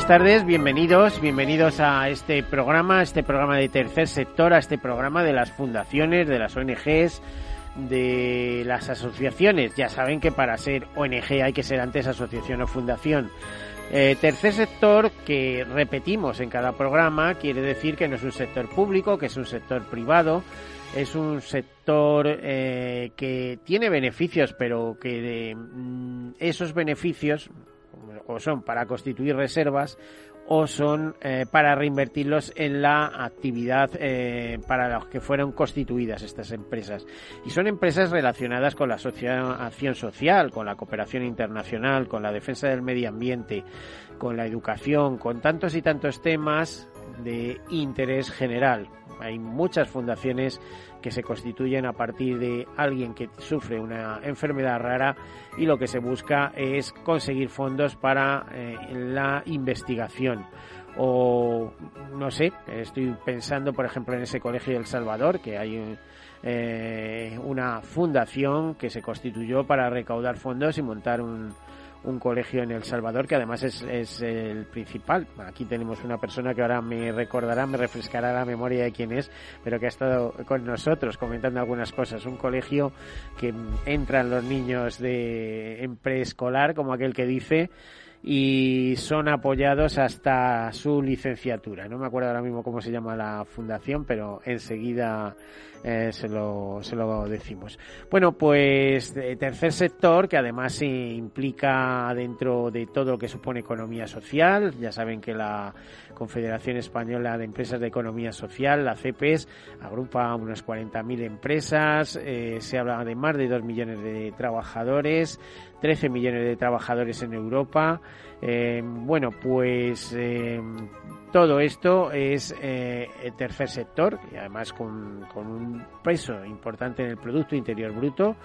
Buenas tardes, bienvenidos, bienvenidos a este programa, a este programa de tercer sector, a este programa de las fundaciones, de las ONGs, de las asociaciones. Ya saben que para ser ONG hay que ser antes asociación o fundación. Eh, tercer sector que repetimos en cada programa quiere decir que no es un sector público, que es un sector privado, es un sector eh, que tiene beneficios, pero que de, mm, esos beneficios o son para constituir reservas o son eh, para reinvertirlos en la actividad eh, para los que fueron constituidas estas empresas. Y son empresas relacionadas con la acción social, con la cooperación internacional, con la defensa del medio ambiente, con la educación, con tantos y tantos temas de interés general. Hay muchas fundaciones que se constituyen a partir de alguien que sufre una enfermedad rara y lo que se busca es conseguir fondos para eh, la investigación. O no sé, estoy pensando por ejemplo en ese colegio del Salvador que hay eh, una fundación que se constituyó para recaudar fondos y montar un, un colegio en El Salvador que además es, es, el principal. Aquí tenemos una persona que ahora me recordará, me refrescará la memoria de quién es, pero que ha estado con nosotros comentando algunas cosas. Un colegio que entran los niños de en preescolar, como aquel que dice, y son apoyados hasta su licenciatura. No me acuerdo ahora mismo cómo se llama la fundación, pero enseguida eh, se, lo, se lo decimos. Bueno, pues eh, tercer sector que además se implica dentro de todo lo que supone economía social. Ya saben que la Confederación Española de Empresas de Economía Social, la CEPES, agrupa unas 40.000 empresas. Eh, se habla de más de 2 millones de trabajadores, 13 millones de trabajadores en Europa. Eh, bueno, pues eh, todo esto es el tercer sector y además con, con, un peso importante en el Producto Interior Bruto,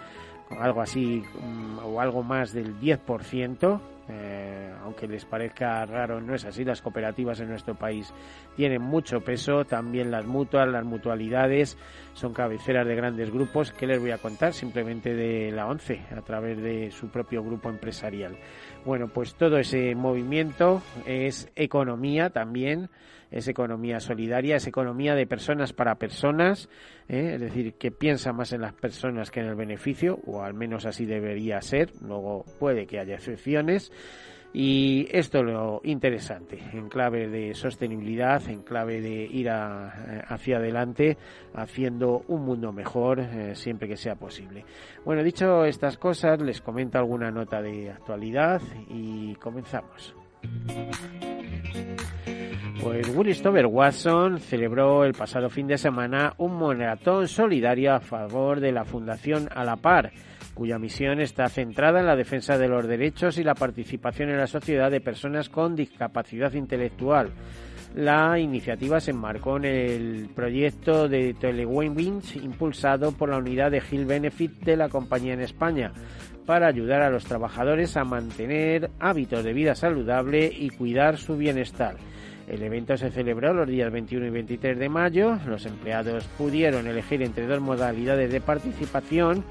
algo así um, o algo más del 10%. Eh, aunque les parezca raro, no es así. Las cooperativas en nuestro país tienen mucho peso, también las mutuas, las mutualidades son cabeceras de grandes grupos. que les voy a contar? Simplemente de la ONCE, a través de su propio grupo empresarial. Bueno, pues todo ese movimiento es economía también, es economía solidaria, es economía de personas para personas, ¿eh? es decir, que piensa más en las personas que en el beneficio, o al menos así debería ser, luego puede que haya excepciones. Y esto es lo interesante, en clave de sostenibilidad, en clave de ir a, hacia adelante, haciendo un mundo mejor eh, siempre que sea posible. Bueno, dicho estas cosas, les comento alguna nota de actualidad y comenzamos. Pues Willistover Watson celebró el pasado fin de semana un maratón solidario a favor de la Fundación A la Par cuya misión está centrada en la defensa de los derechos y la participación en la sociedad de personas con discapacidad intelectual. La iniciativa se enmarcó en el proyecto de Telewinwins impulsado por la unidad de Hill Benefit de la compañía en España para ayudar a los trabajadores a mantener hábitos de vida saludable y cuidar su bienestar. El evento se celebró los días 21 y 23 de mayo. Los empleados pudieron elegir entre dos modalidades de participación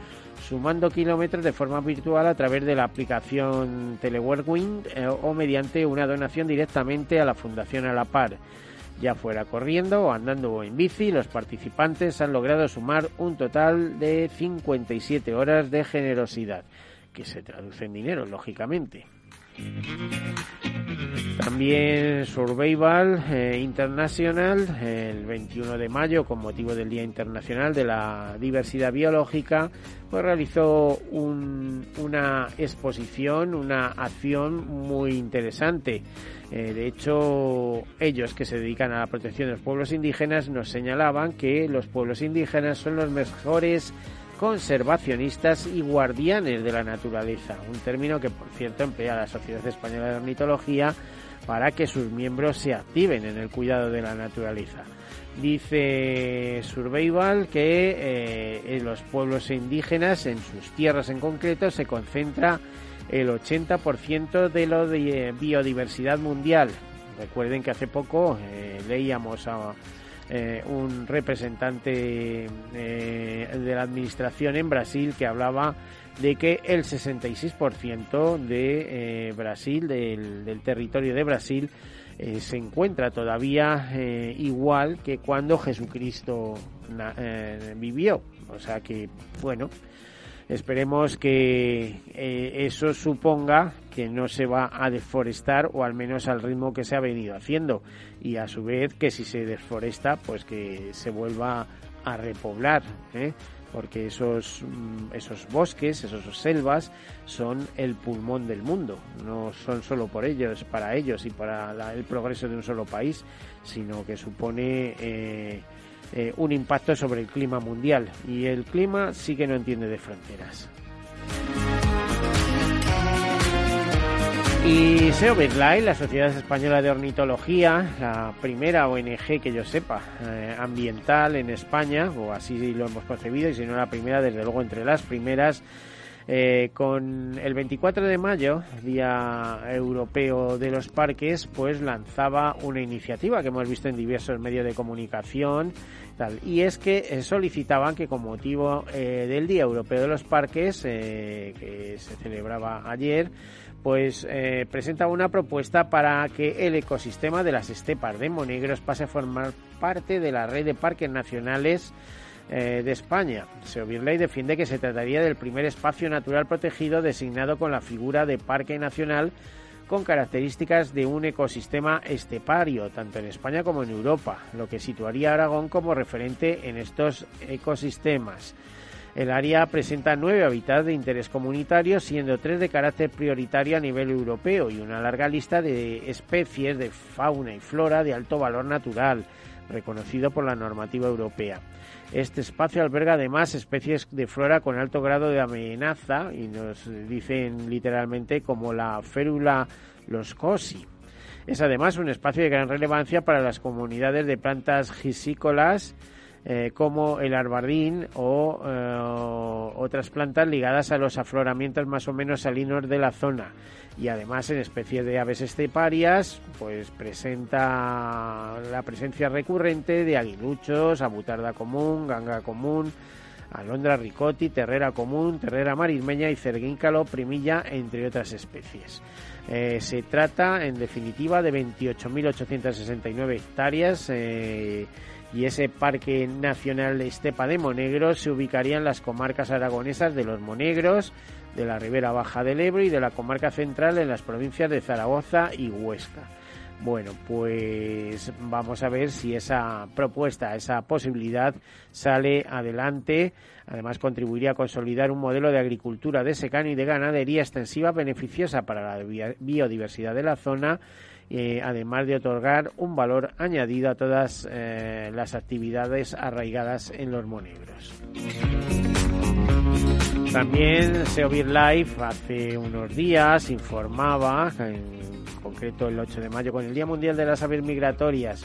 sumando kilómetros de forma virtual a través de la aplicación Teleworkwing eh, o mediante una donación directamente a la Fundación a la par. Ya fuera corriendo andando o en bici, los participantes han logrado sumar un total de 57 horas de generosidad, que se traduce en dinero, lógicamente. También Survival eh, International, el 21 de mayo, con motivo del Día Internacional de la Diversidad Biológica, pues realizó una exposición, una acción muy interesante. Eh, de hecho, ellos que se dedican a la protección de los pueblos indígenas nos señalaban que los pueblos indígenas son los mejores conservacionistas y guardianes de la naturaleza, un término que por cierto emplea la Sociedad Española de Ornitología para que sus miembros se activen en el cuidado de la naturaleza. Dice Survival que eh, en los pueblos indígenas, en sus tierras en concreto, se concentra el 80% de de biodiversidad mundial. Recuerden que hace poco eh, leíamos a eh, un representante de la administración en Brasil que hablaba de que el 66% de Brasil, del territorio de Brasil, eh, se encuentra todavía eh, igual que cuando Jesucristo eh, vivió. O sea que, bueno, esperemos que eso suponga que no se va a deforestar o al menos al ritmo que se ha venido haciendo y a su vez que si se deforesta pues que se vuelva a repoblar porque esos, mm, esos bosques, esas selvas, son el pulmón del mundo. No son solo por ellos, para ellos y para el progreso de un solo país, sino que supone eh, eh, un impacto sobre el clima mundial. Y el clima sí que no entiende de fronteras. Y SEO la Sociedad Española de Ornitología, la primera ONG que yo sepa eh, ambiental en España, o así lo hemos concebido, y si no la primera, desde luego entre las primeras, eh, con el 24 de mayo, Día Europeo de los Parques, pues lanzaba una iniciativa que hemos visto en diversos medios de comunicación, tal, y es que eh, solicitaban que con motivo del Día Europeo de los Parques, que se celebraba ayer, pues eh, presenta una propuesta para que el ecosistema de las estepas de monegros pase a formar parte de la red de parques nacionales eh, de España. Seovirley defiende que se trataría del primer espacio natural protegido designado con la figura de parque nacional con características de un ecosistema estepario, tanto en España como en Europa, lo que situaría a Aragón como referente en estos ecosistemas. El área presenta nueve hábitats de interés comunitario, siendo tres de carácter prioritario a nivel europeo y una larga lista de especies de fauna y flora de alto valor natural, reconocido por la normativa europea. Este espacio alberga además especies de flora con alto grado de amenaza y nos dicen literalmente como la férula loscosi. Es además un espacio de gran relevancia para las comunidades de plantas gisícolas eh, como el arbardín o eh, otras plantas ligadas a los afloramientos más o menos salinos de la zona. Y además en especies de aves esteparias, pues presenta la presencia recurrente de aguiluchos, abutarda común, ganga común, alondra ricotti, terrera común, terrera marismeña y cerguíncalo primilla, entre otras especies. Eh, se trata, en definitiva, de 28.869 hectáreas y ese Parque Nacional Estepa de Monegros se ubicaría en las comarcas aragonesas de los Monegros, de la Ribera Baja del Ebro y de la comarca central en las provincias de Zaragoza y Huesca. Bueno, pues vamos a ver si esa propuesta, esa posibilidad sale adelante. Además, contribuiría a consolidar un modelo de agricultura de secano y de ganadería extensiva beneficiosa para la biodiversidad de la zona eh, además de otorgar un valor añadido a todas eh, las actividades arraigadas en los monegros. También Seovir Life hace unos días informaba, en concreto el 8 de mayo, con el Día Mundial de las Aves Migratorias,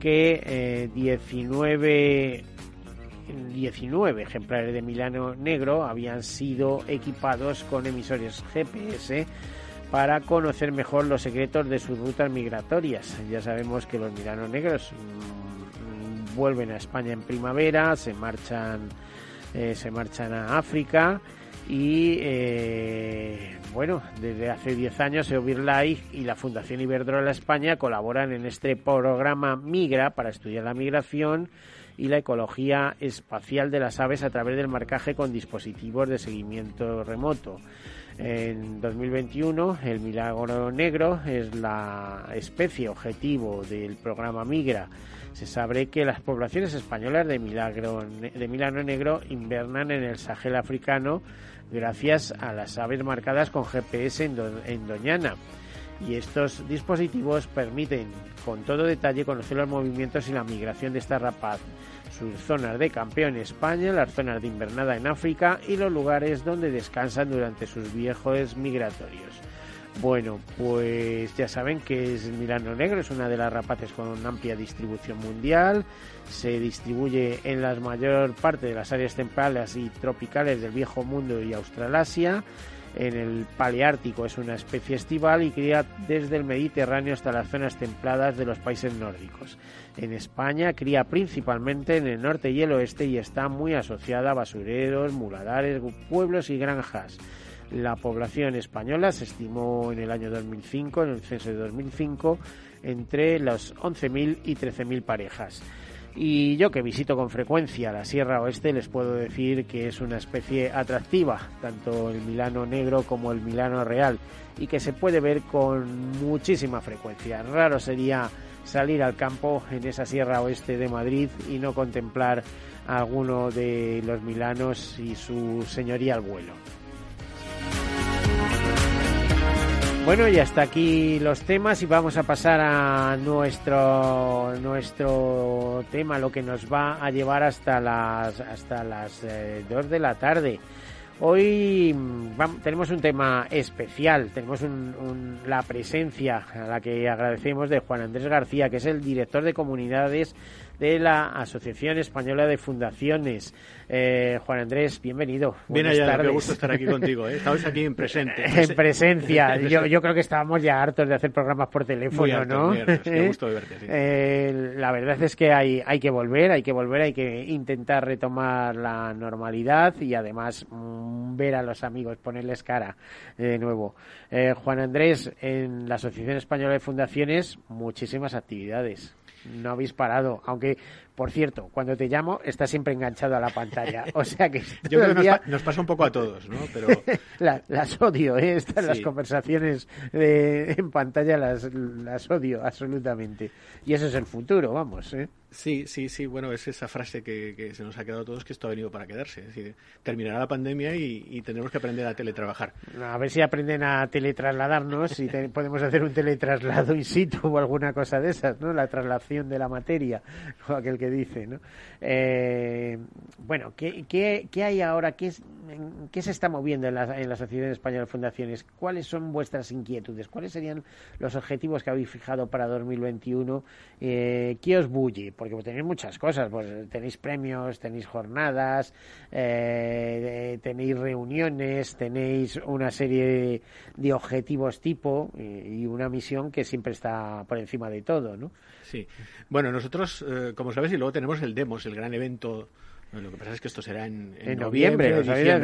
que 19 eh, 19 ejemplares de Milano Negro habían sido equipados con emisores GPS para conocer mejor los secretos de sus rutas migratorias. Ya sabemos que los miranos negros mm, vuelven a España en primavera, se marchan, eh, se marchan a África y eh, bueno, desde hace 10 años Life y la Fundación Iberdrola España colaboran en este programa Migra para estudiar la migración y la ecología espacial de las aves a través del marcaje con dispositivos de seguimiento remoto. En 2021, el milagro negro es la especie objetivo del programa Migra. Se sabe que las poblaciones españolas de milagro, de milagro negro invernan en el Sahel africano gracias a las aves marcadas con GPS en, Doñana. Y estos dispositivos permiten con todo detalle conocer los movimientos y la migración de esta rapaz, sus zonas de campeón en España, las zonas de invernada en África y los lugares donde descansan durante sus viejos migratorios. Bueno, pues ya saben que es Milano Negro, es una de las rapaces con amplia distribución mundial, se distribuye en la mayor parte de las áreas templadas y tropicales del Viejo Mundo y Australasia, en el Paleártico es una especie estival y cría desde el Mediterráneo hasta las zonas templadas de los países nórdicos. En España cría principalmente en el norte y el oeste y está muy asociada a basureros, muladares, pueblos y granjas. La población española se estimó en el año 2005, en el censo de 2005, entre los 11.000 y 13.000 parejas. Y yo que visito con frecuencia la Sierra Oeste les puedo decir que es una especie atractiva, tanto el Milano negro como el Milano real, y que se puede ver con muchísima frecuencia. Raro sería salir al campo en esa Sierra Oeste de Madrid y no contemplar a alguno de los milanos y su señoría al vuelo. Bueno, y hasta aquí los temas y vamos a pasar a nuestro nuestro tema, lo que nos va a llevar hasta las hasta las 2 eh, de la tarde. Hoy mm, tenemos un tema especial, tenemos la presencia a la que agradecemos de Juan Andrés García, que es el director de comunidades de la Asociación Española de Fundaciones. Eh, Juan Andrés, bienvenido. Bien allá, me gusta estar aquí contigo. ¿eh? Estamos aquí en presente. en presencia. Yo, yo, creo que estábamos ya hartos de hacer programas por teléfono, ¿no? Muy ¿Eh? gusto verte, eh, la verdad es que hay, hay que volver, hay que volver, hay que intentar retomar la normalidad y además mm, ver a los amigos, ponerles cara de nuevo. Eh, Juan Andrés, en la Asociación Española de Fundaciones, muchísimas actividades no habéis parado, aunque por cierto, cuando te llamo estás siempre enganchado a la pantalla. O sea que yo creo que nos, pasa un poco a todos, ¿no? Pero las odio, ¿eh? Estas las conversaciones en pantalla las, las odio absolutamente. Y eso es el futuro, vamos, ¿eh? Sí, sí, sí. Bueno, es esa frase que, se nos ha quedado a todos que esto ha venido para quedarse. Es decir, terminará la pandemia y, tendremos que aprender a teletrabajar. A ver si aprenden a teletrasladarnos y podemos hacer un teletraslado in situ o alguna cosa de esas, ¿no? La traslación de la materia, o aquel que dice, ¿no? Eh, bueno, ¿qué, qué, hay ahora? ¿Qué, ¿Qué se está moviendo en la, en la Sociedad Española de Fundaciones? ¿Cuáles son vuestras inquietudes? ¿Cuáles serían los objetivos que habéis fijado para 2021? Eh, ¿Qué os bulle? Porque tenéis muchas cosas, pues tenéis premios, tenéis jornadas, eh, tenéis reuniones, tenéis una serie de, objetivos tipo y, una misión que siempre está por encima de todo, ¿no? Sí. Bueno, nosotros, eh, como sabes, y luego tenemos el Demos, el gran evento lo que pasa es que esto será en, en, noviembre.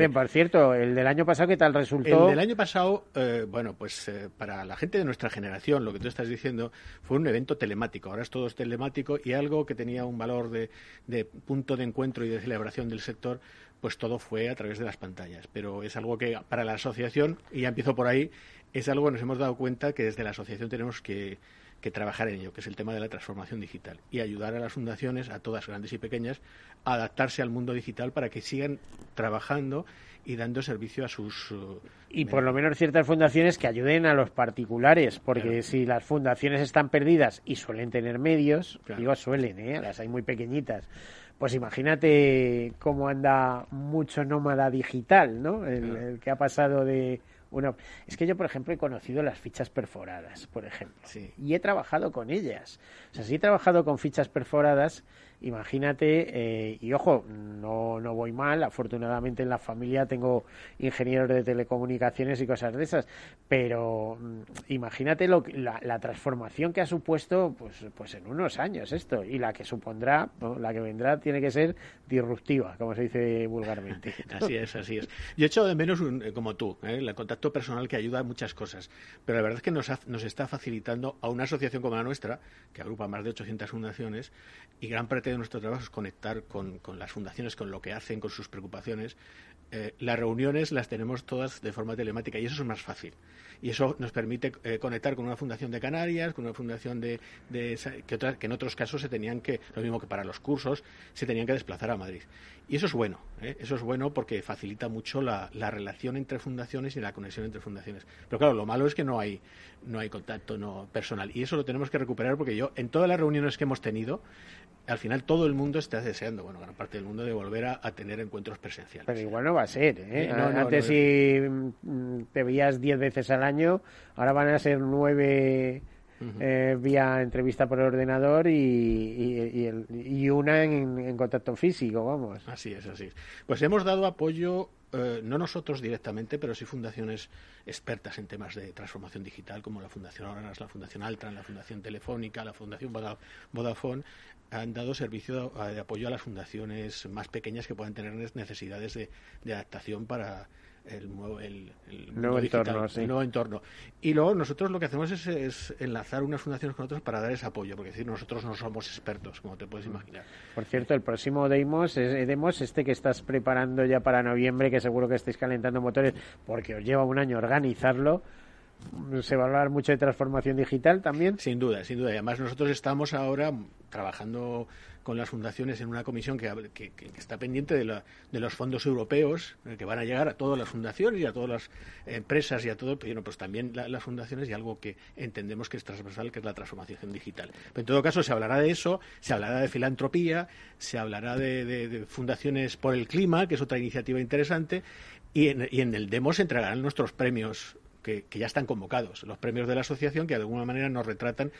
por cierto, el del año pasado, ¿qué tal resultó? El del año pasado, eh, bueno, pues eh, para la gente de nuestra generación, lo que tú estás diciendo, fue un evento telemático. Ahora es todo telemático y algo que tenía un valor de, de punto de encuentro y de celebración del sector, pues todo fue a través de las pantallas. Pero es algo que para la asociación, y ya empiezo por ahí, es algo que nos hemos dado cuenta que desde la asociación tenemos que que trabajar en ello, que es el tema de la transformación digital y ayudar a las fundaciones, a todas grandes y pequeñas, a adaptarse al mundo digital para que sigan trabajando y dando servicio a sus... Uh, y por lo menos ciertas fundaciones que ayuden a los particulares, porque si las fundaciones están perdidas y suelen tener medios, digo suelen, ¿eh? las hay muy pequeñitas, pues imagínate cómo anda mucho nómada digital, ¿no? el que ha pasado de bueno, es que yo, por ejemplo, he conocido las fichas perforadas, por ejemplo, y he trabajado con ellas. O sea, si he trabajado con fichas perforadas, imagínate, eh, y ojo, no, no voy mal, afortunadamente en la familia tengo ingenieros de telecomunicaciones y cosas de esas, pero mm, imagínate lo, la, la, transformación que ha supuesto pues, pues en unos años esto, y la que supondrá, la que vendrá tiene que ser disruptiva, como se dice vulgarmente. Así es, así es. Yo he hecho de menos, eh, como tú, ¿eh? el contacto personal que ayuda a muchas cosas, pero la verdad es que nos, nos está facilitando a una asociación como la nuestra, que agrupa más de 800 fundaciones, y gran de nuestro trabajo es conectar con, las fundaciones, con lo que hacen, con sus preocupaciones, eh, las reuniones las tenemos todas de forma telemática y eso es más fácil. Y eso nos permite eh, conectar con una fundación de Canarias, con una fundación de, que, que, en otros casos se tenían que, lo mismo que para los cursos, se tenían que desplazar a Madrid. Y eso es bueno, ¿eh? eso es bueno porque facilita mucho la, la, relación entre fundaciones y la conexión entre fundaciones. Pero claro, lo malo es que no hay, no hay contacto no personal. Y eso lo tenemos que recuperar porque yo, en todas las reuniones que hemos tenido, al final todo el mundo está deseando, bueno, gran parte del mundo, de volver a, tener encuentros presenciales. Pero igual no va a ser, ¿eh? eh antes si mm, te veías diez veces al año, ahora van a ser nueve eh, vía entrevista por ordenador y, y, una en, contacto físico, vamos. Así es, así es. Pues hemos dado apoyo, eh, no nosotros directamente, pero sí fundaciones expertas en temas de transformación digital, como la Fundación Oranas, la Fundación Altran, la Fundación Telefónica, la Fundación Vodafone, han dado servicio de apoyo a las fundaciones más pequeñas que puedan tener necesidades de adaptación para el nuevo, el, nuevo entorno, nuevo entorno. Y luego nosotros lo que hacemos es, enlazar unas fundaciones con otras para dar ese apoyo, porque decir, nosotros no somos expertos, como te puedes imaginar. Por cierto, el próximo Demos, es, Demos, este que estás preparando ya para noviembre, que seguro que estáis calentando motores, porque os lleva un año organizarlo, se va a hablar mucho de transformación digital también. Sin duda, sin duda. Y además nosotros estamos ahora trabajando con las fundaciones en una comisión que, está pendiente de, los fondos europeos eh, que van a llegar a todas las fundaciones y a todas las empresas y a todo, pero pues también las fundaciones y algo que entendemos que es transversal, que es la transformación digital. Pero en todo caso se hablará de eso, se hablará de filantropía, se hablará de, fundaciones por el clima, que es otra iniciativa interesante, y en, y en el demo se entregarán nuestros premios que, ya están convocados, los premios de la asociación que de alguna manera nos retratan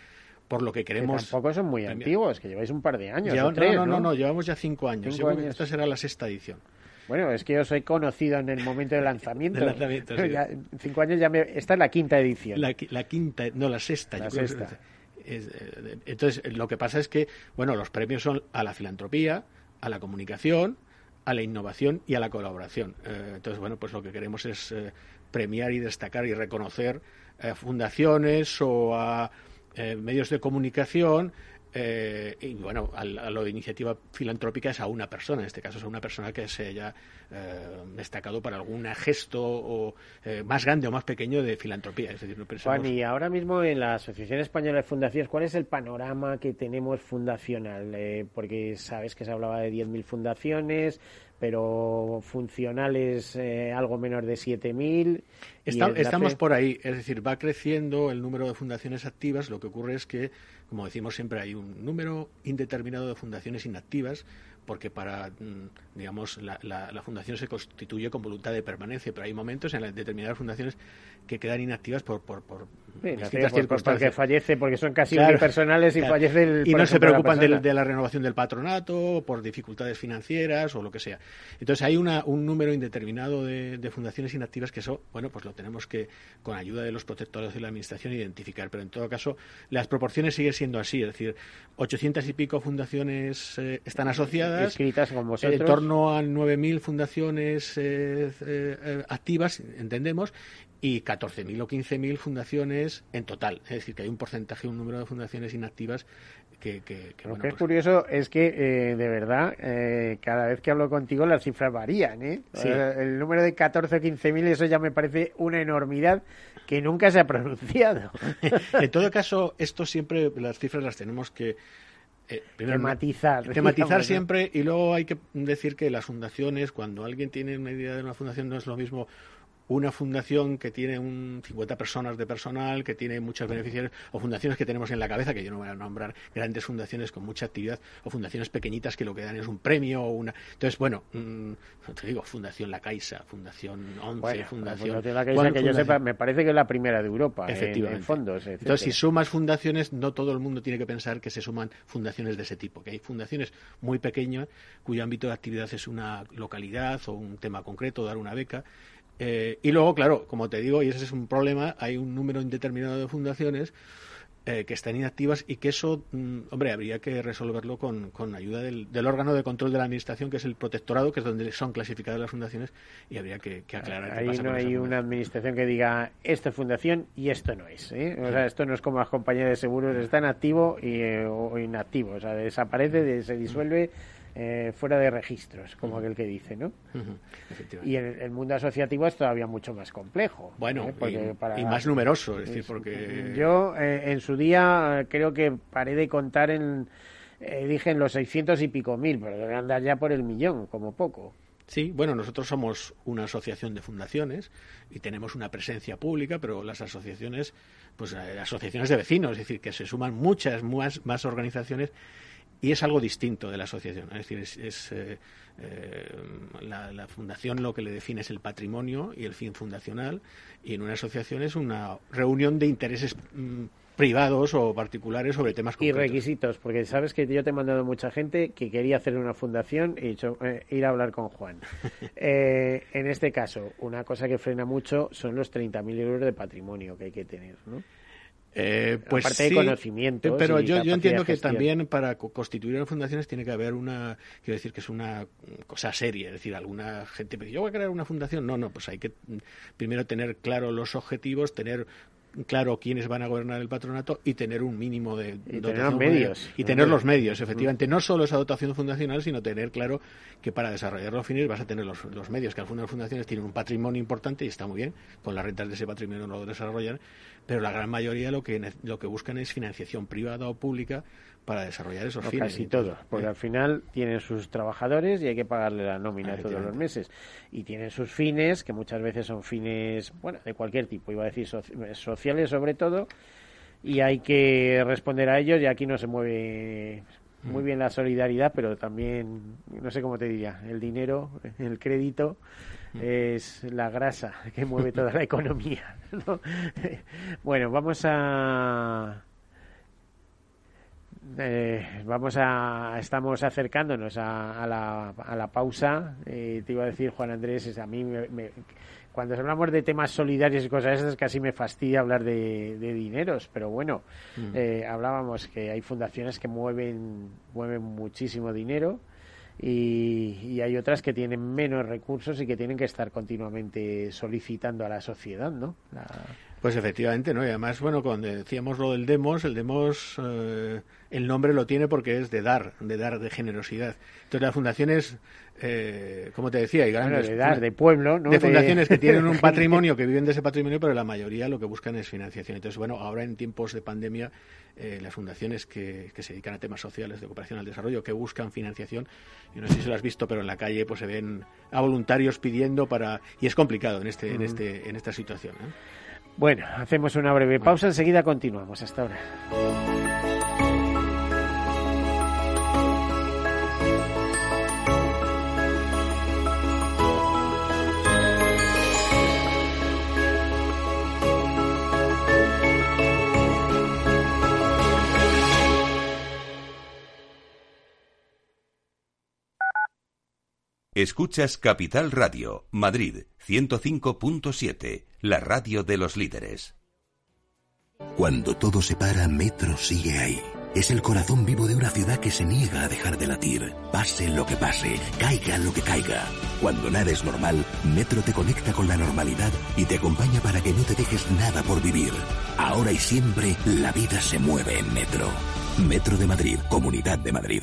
por lo que queremos. Que tampoco son muy antiguos, que lleváis un par de años. no, no, no, no, llevamos ya cinco años. Esta será la sexta edición. Bueno, es que yo soy conocido en el momento del lanzamiento. cinco años ya me... Esta es la quinta edición. La, quinta, no, la sexta. La sexta. Eh, entonces, lo que pasa es que, bueno, los premios son a la filantropía, a la comunicación, a la innovación y a la colaboración. Eh, entonces, bueno, pues lo que queremos es eh, premiar y destacar y reconocer a fundaciones o a eh, medios de comunicación eh, y bueno, a, lo de iniciativa filantrópica es a una persona, en este caso es a una persona que se haya eh, destacado para algún gesto o, más grande o más pequeño de filantropía. Es decir, no Juan, y ahora mismo en la Asociación Española de Fundaciones, ¿cuál es el panorama que tenemos fundacional? porque sabes que se hablaba de 10.000 fundaciones, pero funcionales eh, algo menos de 7.000. estamos por ahí, es decir, va creciendo el número de fundaciones activas. Lo que ocurre es que, como decimos siempre, hay un número indeterminado de fundaciones inactivas porque para, mm, digamos, la, la, fundación se constituye con voluntad de permanencia, pero hay momentos en las determinadas fundaciones que quedan inactivas por, por, por distintas circunstancias. fallece, porque son casi personales y fallece el, Y no se preocupan de, la renovación del patronato, por dificultades financieras o lo que sea. Entonces hay una, un número indeterminado de, de, fundaciones inactivas que eso, bueno, pues lo tenemos que, con ayuda de los protectores de la administración, identificar. Pero en todo caso, las proporciones siguen siendo así, es decir, 800 y pico fundaciones eh, están asociadas. Escritas con vosotros. En torno a 9.000 fundaciones eh, eh, activas, entendemos, y 14.000 o 15.000 fundaciones en total. Es decir, que hay un porcentaje, un número de fundaciones inactivas que... que, Lo que es pues curioso es que, eh, de verdad, eh, cada vez que hablo contigo las cifras varían. ¿eh? El número de 14 o 15.000, eso ya me parece una enormidad que nunca se ha pronunciado. en todo caso, esto siempre, las cifras las tenemos que... Eh, matizar. matizar siempre y luego hay que decir que las fundaciones, cuando alguien tiene una idea de una fundación, no es lo mismo una fundación que tiene un 50 personas de personal, que tiene muchos beneficiarios, o fundaciones que tenemos en la cabeza, que yo no voy a nombrar grandes fundaciones con mucha actividad, o fundaciones pequeñitas que lo que dan es un premio o una. Entonces, bueno, mm, te digo, Fundación La Caixa, Fundación ONCE, Fundación. La Caixa, que yo sepa, me parece que es la primera de Europa Efectivamente. En, fondos. Entonces, si sumas fundaciones, no todo el mundo tiene que pensar que se suman fundaciones de ese tipo, que hay fundaciones muy pequeñas cuyo ámbito de actividad es una localidad o un tema concreto, dar una beca eh, y luego, claro, como te digo, y ese es un problema, hay un número indeterminado de fundaciones eh, que están inactivas y que eso, mm, hombre, habría que resolverlo con, con ayuda del, órgano de control de la administración, que es el protectorado, que es donde son clasificadas las fundaciones, y habría que, aclarar. Ahí no hay una administración que diga esto es fundación y esto no es. ¿eh? O sea, esto no es como las compañías de seguros, está en activo y, o inactivo, o sea, desaparece, se disuelve eh, fuera de registros, como aquel que dice, ¿no? Y en el, mundo asociativo es todavía mucho más complejo. Bueno, ¿eh? y, más numeroso, es decir, porque... Yo eh, en su día creo que paré de contar en... dije en los 600 y pico mil, pero debe andar ya por el millón, como poco. Sí, bueno, nosotros somos una asociación de fundaciones y tenemos una presencia pública, pero las asociaciones, pues asociaciones de vecinos, es decir, que se suman muchas más, más organizaciones y es algo distinto de la asociación. Es decir, es, eh, eh, la, fundación lo que le define es el patrimonio y el fin fundacional, y en una asociación es una reunión de intereses mm, privados o particulares sobre temas concretos. Y requisitos, porque sabes que yo te he mandado mucha gente que quería hacer una fundación y dicho, eh, ir a hablar con Juan. en este caso, una cosa que frena mucho son los 30.000 euros de patrimonio que hay que tener, ¿no? Eh, pues Aparte de conocimiento. Pero yo, entiendo que también para constituir una fundaciones tiene que haber una, quiero decir que es una cosa seria, es decir, alguna gente me dice, yo voy a crear una fundación. No, no, pues hay que primero tener claro los objetivos, tener claro quiénes van a gobernar el patronato y tener un mínimo de y tener los medios. y tener los medios efectivamente. No solo esa dotación fundacional sino tener claro que para desarrollar los fines vas a tener los, los medios que al fondo las fundaciones tienen un patrimonio importante y está muy bien con las rentas de ese patrimonio lo desarrollan pero la gran mayoría lo que lo que buscan es financiación privada o pública para desarrollar esos fines. Casi todos, porque al final tienen sus trabajadores y hay que pagarle la nómina todos los meses. Y tienen sus fines, que muchas veces son fines, bueno, de cualquier tipo, iba a decir sociales sobre todo, y hay que responder a ellos y aquí no se mueve muy mm. bien la solidaridad, pero también, no sé cómo te diría, el dinero, el crédito mm. es la grasa que mueve toda la economía. bueno, vamos a eh, vamos a estamos acercándonos a, la, a la, pausa. Eh, te iba a decir Juan Andrés es a mí cuando hablamos de temas solidarios y cosas esas casi me fastidia hablar de, dineros. Pero bueno mm. eh, hablábamos que hay fundaciones que mueven mueven muchísimo dinero y, y, hay otras que tienen menos recursos y que tienen que estar continuamente solicitando a la sociedad no la... Pues efectivamente, ¿no? Y además, bueno, cuando decíamos lo del demos, el demos, eh, el nombre lo tiene porque es de dar, de dar, de generosidad. Entonces las fundaciones, eh, como te decía, hay grandes... de dar, de pueblo, ¿no? De fundaciones que tienen un patrimonio, que viven de ese patrimonio, pero la mayoría lo que buscan es financiación. Entonces, bueno, ahora en tiempos de pandemia, eh, las fundaciones que, que, se dedican a temas sociales, de cooperación al desarrollo, que buscan financiación, y no sé si lo has visto, pero en la calle pues se ven a voluntarios pidiendo para... Y es complicado en, este, en, este, en esta situación, ¿no? Bueno, hacemos una breve pausa, enseguida continuamos. Hasta ahora. Escuchas Capital Radio, Madrid 105.7, la radio de los líderes. Cuando todo se para, Metro sigue ahí. Es el corazón vivo de una ciudad que se niega a dejar de latir. Pase lo que pase, caiga lo que caiga. Cuando nada es normal, Metro te conecta con la normalidad y te acompaña para que no te dejes nada por vivir. Ahora y siempre, la vida se mueve en Metro. Metro de Madrid, Comunidad de Madrid.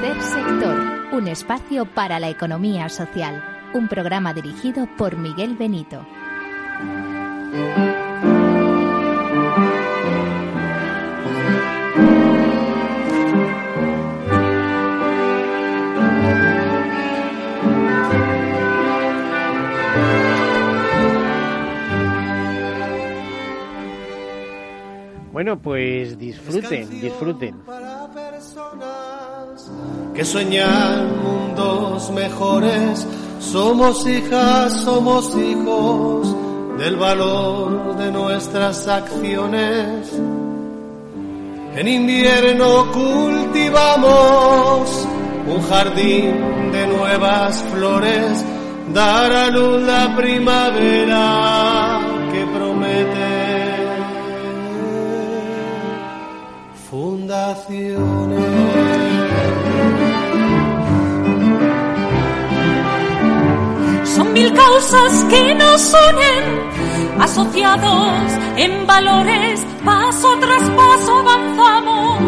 Tercer sector, un espacio para la economía social. Un programa dirigido por Miguel Benito. Bueno, pues disfruten, disfruten. Que sueñan mundos mejores. Somos hijas, somos hijos del valor de nuestras acciones. En invierno cultivamos un jardín de nuevas flores, dar a luz la primavera que promete. Fundaciones. Son mil causas que nos unen, asociados en valores, paso tras paso avanzamos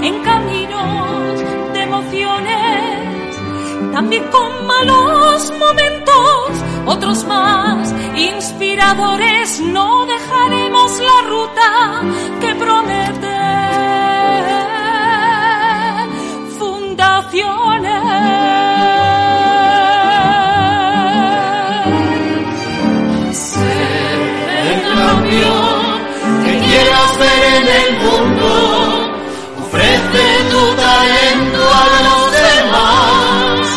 en caminos de emociones, también con malos momentos, otros más inspiradores, no dejaremos la ruta que promete. Talento a los demás.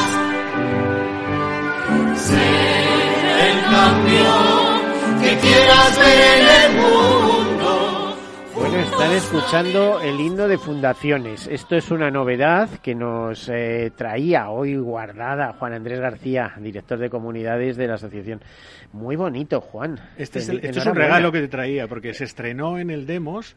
Ser el cambio que quieras ver en el mundo. Bueno, están escuchando el himno de fundaciones. Esto es una novedad que nos eh, traía hoy guardada Juan Andrés García, director de comunidades de la asociación. Muy bonito, Juan. Este es, el- Enhorabuena. esto es un regalo que te traía, porque se estrenó en el Demos,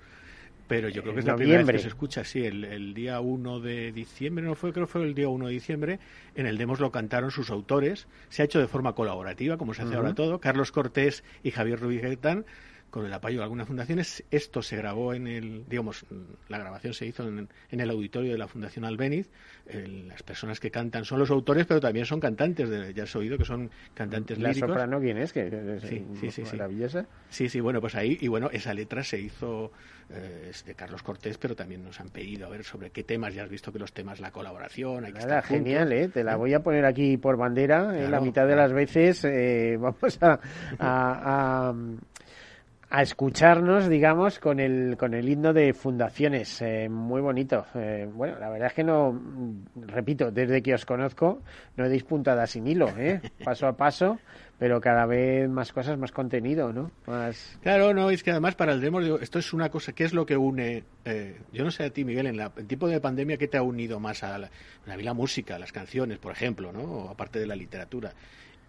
pero yo creo que es la primera vez Noviembre. que se escucha, sí, el, el día 1 de diciembre, no fue, creo que fue el día 1 de diciembre, en el Demos lo cantaron sus autores, se ha hecho de forma colaborativa, como se hace ahora todo, Carlos Cortés y Javier Rubí Gaitán, con el apoyo de algunas fundaciones. Esto se grabó en el, digamos, la grabación se hizo en, en el auditorio de la Fundación Albéniz. Las personas que cantan son los autores, pero también son cantantes, de, ya has oído que son cantantes La líricos. soprano, ¿quién es? Que, es Sí, sí, sí, maravillosa. Sí, sí, bueno, pues ahí, y bueno, esa letra se hizo eh, es de Carlos Cortés, pero también nos han pedido a ver sobre qué temas, ya has visto que los temas, la colaboración, hay que Nada, estar juntos. genial, ¿eh? Te la voy a poner aquí por bandera. ¿eh? La Claro. mitad de las veces eh, vamos a, a, a- a escucharnos, digamos, con el, con el himno de fundaciones. eh, muy bonito. Eh, bueno, la verdad es que no, repito, desde que os conozco, no deis puntada sin hilo, ¿eh? Paso a paso, pero cada vez más cosas, más contenido, ¿no? Más... Claro, no, es que además para el demo, digo, esto es una cosa, ¿qué es lo que une? eh, yo no sé a ti, Miguel, en la, el tipo de pandemia, ¿qué te ha unido más a la, a la música, las canciones, por ejemplo, ¿no? O aparte de la literatura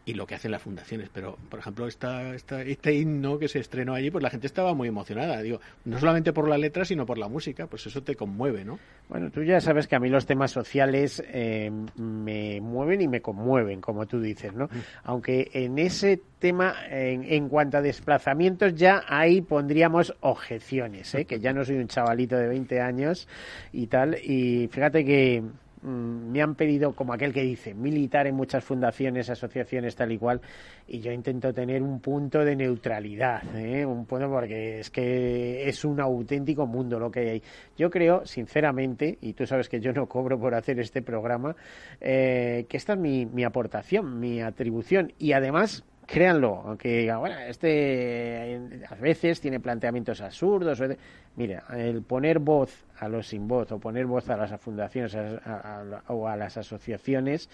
y lo que hacen las fundaciones. Pero, por ejemplo, esta, esta, este himno que se estrenó allí, pues la gente estaba muy emocionada. Digo, no solamente por la letra, sino por la música, pues eso te conmueve, ¿no? Bueno, tú ya sabes que a mí los temas sociales eh, me mueven y me conmueven, como tú dices, ¿no? Aunque en ese tema, en, en cuanto a desplazamientos, ya ahí pondríamos objeciones, ¿eh? Que ya no soy un chavalito de 20 años y tal. Y fíjate que mm, me han pedido, como aquel que dice, militar en muchas fundaciones, asociaciones, tal y cual, y yo intento tener un punto de neutralidad, ¿eh? un punto porque es que es un auténtico mundo lo que hay ahí. Yo creo, sinceramente, y tú sabes que yo no cobro por hacer este programa, eh, que esta es mi, mi aportación, mi atribución, y además créanlo, aunque bueno, este eh, a veces tiene planteamientos absurdos. Mira, el poner voz a los sin voz o poner voz a las fundaciones o a las asociaciones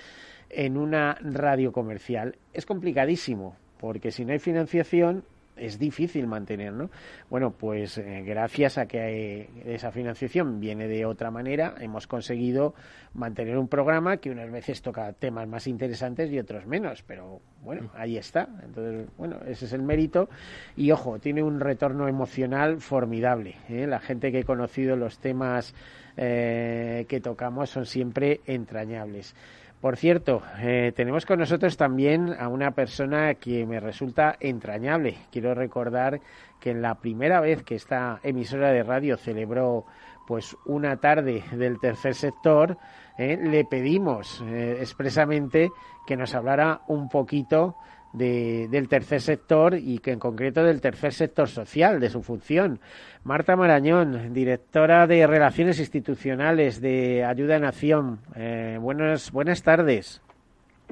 en una radio comercial es complicadísimo porque si no hay financiación es difícil mantener, ¿no? Bueno, pues eh, gracias a que esa financiación viene de otra manera, hemos conseguido mantener un programa que unas veces toca temas más interesantes y otros menos, pero bueno, ahí está. Entonces, bueno, ese es el mérito y ojo, tiene un retorno emocional formidable. ¿eh? La gente que he conocido los temas eh, que tocamos son siempre entrañables. Por cierto, eh, tenemos con nosotros también a una persona que me resulta entrañable. Quiero recordar que en la primera vez que esta emisora de radio celebró pues una tarde del tercer sector, eh, le pedimos eh, expresamente que nos hablara un poquito del tercer sector y que en concreto del tercer sector social, de su función. Marta Marañón, directora de Relaciones Institucionales de Ayuda en Acción. Eh, buenas, buenas tardes.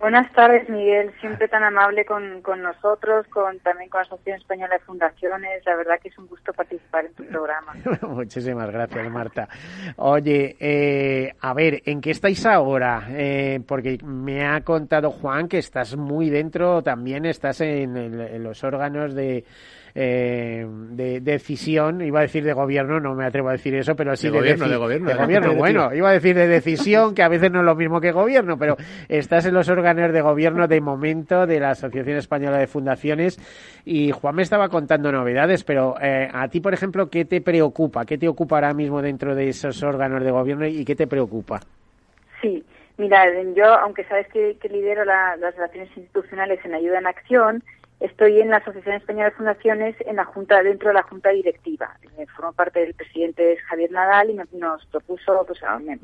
Buenas tardes, Miguel. Siempre tan amable con, con nosotros, con también con la Asociación Española de Fundaciones. La verdad que es un gusto participar en tu programa. Muchísimas gracias, Marta. Oye, eh, a ver, ¿en qué estáis ahora? Eh, porque me ha contado Juan que estás muy dentro, también estás en los órganos de eh, de, decisión, iba a decir de gobierno, no me atrevo a decir eso, pero sí de, gobierno, de gobierno. De gobierno, bueno, iba a decir de decisión, que a veces no es lo mismo que gobierno, pero estás en los órganos de gobierno de momento de la Asociación Española de Fundaciones y Juan me estaba contando novedades, pero eh, a ti, por ejemplo, ¿qué te preocupa? ¿Qué te ocupa ahora mismo dentro de esos órganos de gobierno y qué te preocupa? Sí, mira, yo, aunque sabes que, lidero las relaciones institucionales en Ayuda en Acción, Estoy en la Asociación Española de Fundaciones en la junta dentro de la junta directiva. Eh, formo parte del presidente Javier Nadal y nos propuso, pues me,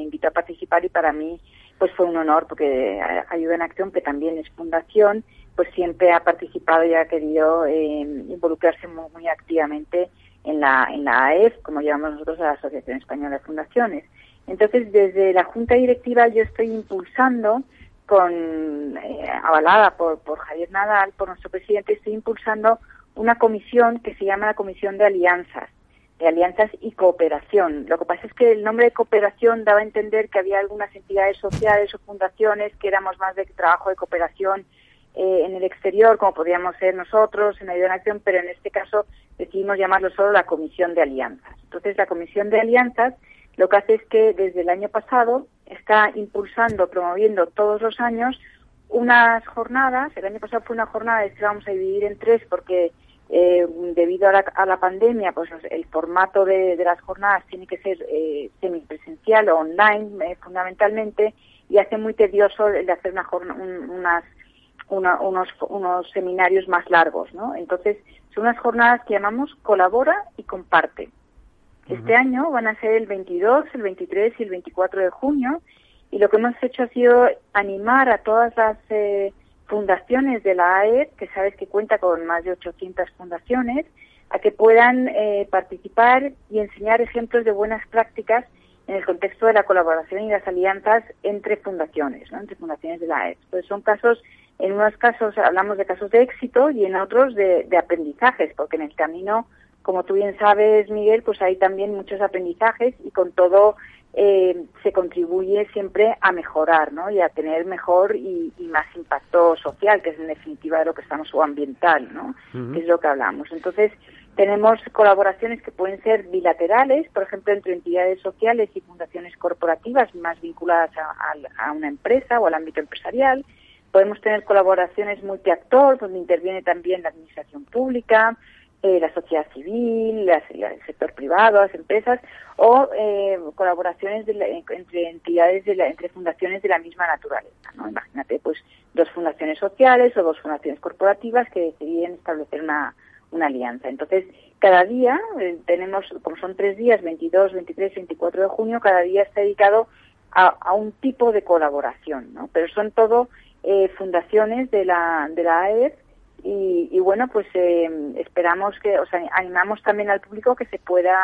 invitó a participar y para mí pues fue un honor porque Ayuda en Acción, que también es fundación, pues siempre ha participado y ha querido eh, involucrarse muy, activamente en la en la AEF, como llamamos nosotros a la Asociación Española de Fundaciones. Entonces, desde la junta directiva yo estoy impulsando con eh, avalada por, por Javier Nadal, por nuestro presidente, estoy impulsando una comisión que se llama la Comisión de Alianzas, de Alianzas y Cooperación. Lo que pasa es que el nombre de cooperación daba a entender que había algunas entidades sociales o fundaciones que éramos más de trabajo de cooperación eh, en el exterior, como podríamos ser nosotros en Ayuda en Acción, pero en este caso decidimos llamarlo solo la Comisión de Alianzas. Entonces, la Comisión de Alianzas lo que hace es que desde el año pasado está impulsando, promoviendo todos los años unas jornadas. El año pasado fue una jornada que vamos a dividir en tres porque eh, debido a la, pandemia, pues el formato de, las jornadas tiene que ser eh, semipresencial o online eh, fundamentalmente y hace muy tedioso el de hacer una unas unos, unos seminarios más largos, ¿no? Entonces, son unas jornadas que llamamos colabora y comparte. Este año van a ser el 22, el 23 y el 24 de junio y lo que hemos hecho ha sido animar a todas las eh, fundaciones de la AED, que sabes que cuenta con más de 800 fundaciones, a que puedan eh, participar y enseñar ejemplos de buenas prácticas en el contexto de la colaboración y las alianzas entre fundaciones, ¿no? entre fundaciones de la AED. Pues son casos, en unos casos hablamos de casos de éxito y en otros de, de aprendizajes, porque en el camino como tú bien sabes, Miguel, pues hay también muchos aprendizajes y con todo eh, se contribuye siempre a mejorar, ¿no? Y a tener mejor y, más impacto social, que es en definitiva de lo que estamos, o ambiental, ¿no? Que es lo que hablamos. Entonces, tenemos colaboraciones que pueden ser bilaterales, por ejemplo, entre entidades sociales y fundaciones corporativas más vinculadas a, a una empresa o al ámbito empresarial. Podemos tener colaboraciones multiactor, donde interviene también la administración pública, eh, la sociedad civil, el sector privado, las empresas o eh, colaboraciones entre entidades, de la, entre fundaciones de la misma naturaleza. ¿no? Imagínate, pues dos fundaciones sociales o dos fundaciones corporativas que deciden establecer una, una alianza. Entonces, cada día eh, tenemos, como son tres días, 22, 23, 24 de junio, cada día está dedicado a, un tipo de colaboración, ¿no? Pero son todo eh, fundaciones de la, de la AEF y, bueno, pues eh, esperamos que, o sea, animamos también al público que se pueda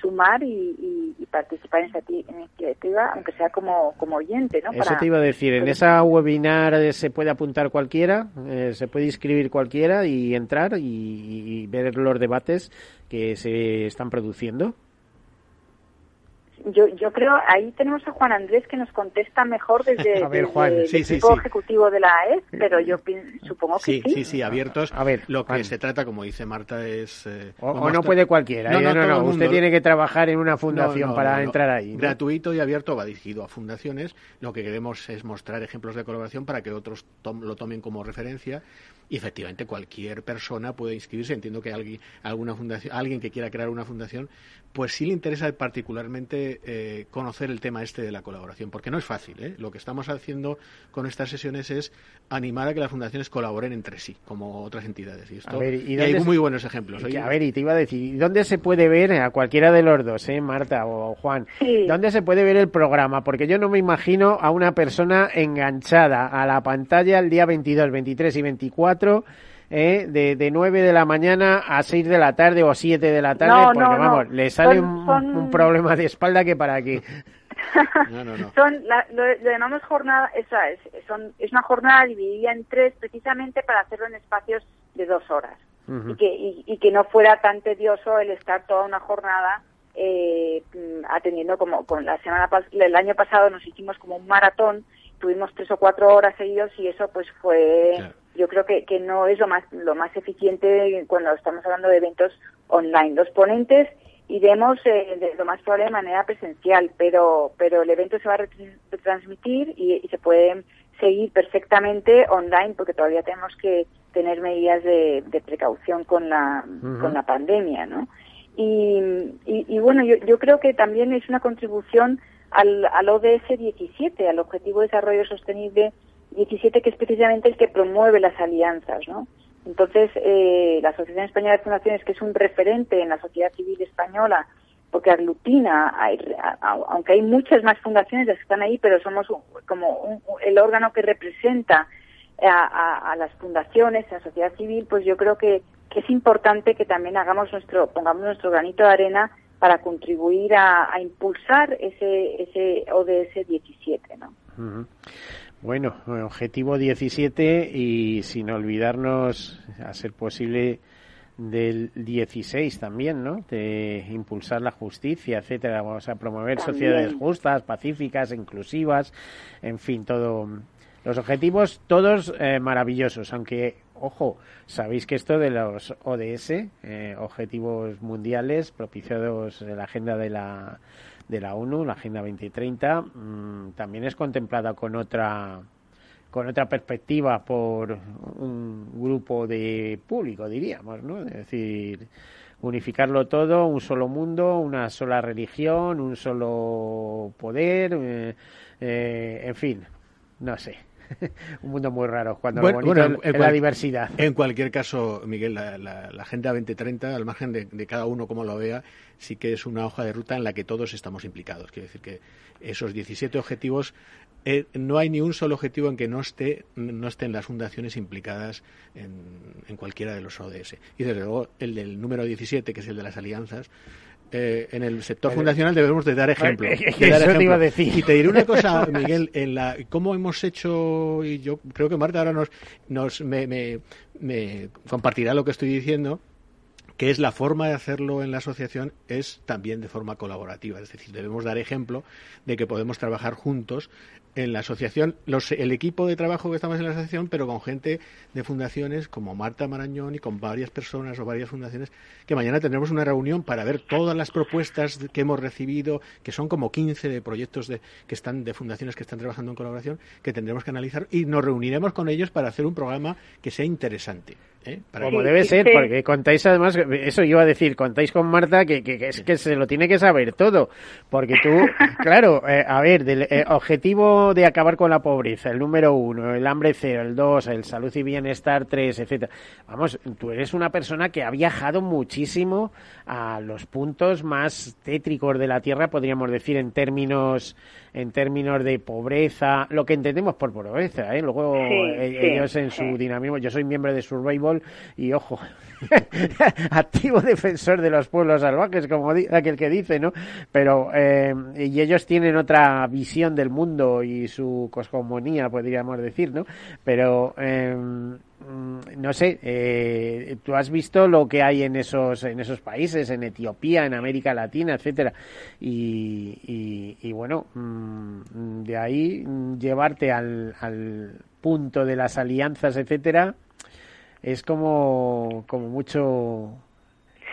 sumar y, participar en esa iniciativa, aunque sea como, como oyente, ¿no? Eso te iba a decir, en esa webinar eh, se puede apuntar cualquiera, eh, se puede inscribir cualquiera y entrar y ver los debates que se están produciendo. Yo, yo creo, ahí tenemos a Juan Andrés que nos contesta mejor desde, A ver, desde Juan, el sí, equipo sí. ejecutivo de la AES, pero yo pin- supongo que Sí, sí. sí, sí, abiertos. A ver, lo que Juan. se trata, como dice Marta, es... eh, O, no puede cualquiera. No, ¿eh? no, no, Usted tiene que trabajar en una fundación No, no, para no, no. entrar ahí. ¿no? Gratuito y abierto va dirigido a fundaciones. Lo que queremos es mostrar ejemplos de colaboración para que otros tom- lo tomen como referencia. Y efectivamente cualquier persona puede inscribirse. Entiendo que alguien, alguna fundación, alguien que quiera crear una fundación, pues sí le interesa particularmente eh, conocer el tema este de la colaboración, porque no es fácil. ¿eh? Lo que estamos haciendo con estas sesiones es animar a que las fundaciones colaboren entre sí, como otras entidades. Y, esto, A ver, ¿y hay se- muy buenos ejemplos. Que, a ver, y te iba a decir, ¿y ¿dónde se puede ver a cualquiera de los dos, eh, Marta o Juan? Sí. ¿Dónde se puede ver el programa? Porque yo no me imagino a una persona enganchada a la pantalla el día 22, 23 y 24, eh, de, de 9 de la mañana a 6 de la tarde o 7 de la tarde, No, porque no, no. vamos, le sale Son- un, son- un problema de espalda que para aquí. No, no, no. Son la- lo, lo llamamos jornada, esa es, son, es una jornada dividida en tres precisamente para hacerlo en espacios de dos horas y, que, y, y que no fuera tan tedioso el estar toda una jornada eh, atendiendo como con la semana pas- el año pasado nos hicimos como un maratón tuvimos tres o cuatro horas seguidos y eso pues fue Claro. Yo creo que, que no es lo más lo más eficiente cuando estamos hablando de eventos online. Los ponentes iremos eh, de lo más probable de manera presencial pero pero el evento se va a retr- retransmitir y, y se puede seguir perfectamente online porque todavía tenemos que tener medidas de, de precaución con la con la pandemia no y, y, y bueno, yo, yo creo que también es una contribución al, al ODS 17, al Objetivo de Desarrollo Sostenible 17, que es precisamente el que promueve las alianzas, ¿no? Entonces, eh, la Asociación Española de Fundaciones, que es un referente en la sociedad civil española, porque aglutina, hay- a- aunque hay muchas más fundaciones las que están ahí, pero somos un- como un- el órgano que representa a, a- las fundaciones, a la sociedad civil, pues yo creo que, que es importante que también hagamos nuestro, pongamos nuestro granito de arena para contribuir a, impulsar ese, ese ODS 17, ¿no? Bueno, objetivo 17 y sin olvidarnos, a ser posible, del 16 también, ¿no? De impulsar la justicia, etcétera. Vamos a promover También. sociedades justas, pacíficas, inclusivas, en fin, todo. Los objetivos todos eh, maravillosos, aunque, ojo, sabéis que esto de los ODS, eh, Objetivos Mundiales, propiciados de la agenda de la, de la ONU, la Agenda 2030, mm, también es contemplada con otra con otra perspectiva por un grupo de público, diríamos, ¿no? Es decir, unificarlo todo, un solo mundo, una sola religión, un solo poder, eh, eh, en fin, no sé. un mundo muy raro cuando Bueno, lo bonito bueno, es la diversidad. En cualquier caso, Miguel, la, la- la Agenda 2030, al margen de, de cada uno como lo vea, sí que es una hoja de ruta en la que todos estamos implicados. Quiero decir que esos 17 objetivos, eh, no hay ni un solo objetivo en que no esté no estén las fundaciones implicadas en, en cualquiera de los ODS. Y desde luego el del número 17, que es el de las alianzas, eh, en el sector fundacional debemos de dar ejemplo. De dar eso te iba a decir. Y te diré una cosa, Miguel, en la cómo hemos hecho y yo creo que Marta ahora nos nos me, me- me compartirá lo que estoy diciendo que es la forma de hacerlo en la asociación es también de forma colaborativa, es decir, debemos dar ejemplo de que podemos trabajar juntos en la asociación, los, el equipo de trabajo que estamos en la asociación, pero con gente de fundaciones como Marta Marañón y con varias personas o varias fundaciones, que mañana tendremos una reunión para ver todas las propuestas que hemos recibido, que son como 15 de proyectos de, que están de fundaciones que están trabajando en colaboración, que tendremos que analizar y nos reuniremos con ellos para hacer un programa que sea interesante. ¿Eh? Para Como Sí, debe sí, ser, sí. porque contáis además, eso iba a decir, contáis con Marta que, que, que es que se lo tiene que saber todo. Porque tú, claro, eh, a ver, del eh, objetivo de acabar con la pobreza, el número uno, el hambre cero, el dos, el salud y bienestar tres, etcétera. Vamos, tú eres una persona que ha viajado muchísimo a los puntos más tétricos de la Tierra, podríamos decir, en términos en términos de pobreza, lo que entendemos por pobreza, ¿eh? Luego Sí, eh, sí, ellos en su sí. dinamismo, yo soy miembro de Survival y ojo, activo defensor de los pueblos salvajes, como aquel que dice, ¿no? Pero, eh, y ellos tienen otra visión del mundo y su cosmogonía, podríamos decir, ¿no? Pero, mm, no sé, eh, tú has visto lo que hay en esos en esos países, en Etiopía, en América Latina, etcétera, y, y, bueno, mm, de ahí mm, llevarte al, al punto de las alianzas, etcétera, es como, como mucho...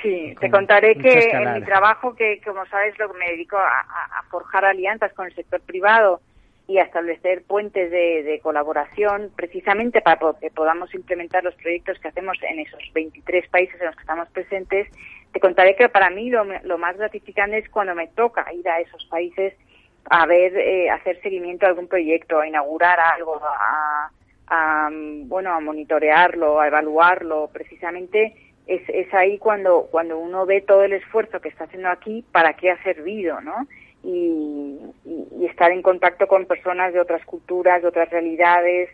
Sí, te contaré que en mi trabajo, que como sabes, lo que me dedico a, forjar alianzas con el sector privado y establecer puentes de, colaboración, precisamente para que podamos implementar los proyectos que hacemos en esos 23 países en los que estamos presentes, te contaré que para mí lo, más gratificante es cuando me toca ir a esos países a ver, eh, hacer seguimiento a algún proyecto, a inaugurar algo, a, a, bueno, a monitorearlo, a evaluarlo, precisamente es, es ahí cuando, cuando uno ve todo el esfuerzo que está haciendo aquí, para qué ha servido, ¿no? Y, y, estar en contacto con personas de otras culturas, de otras realidades,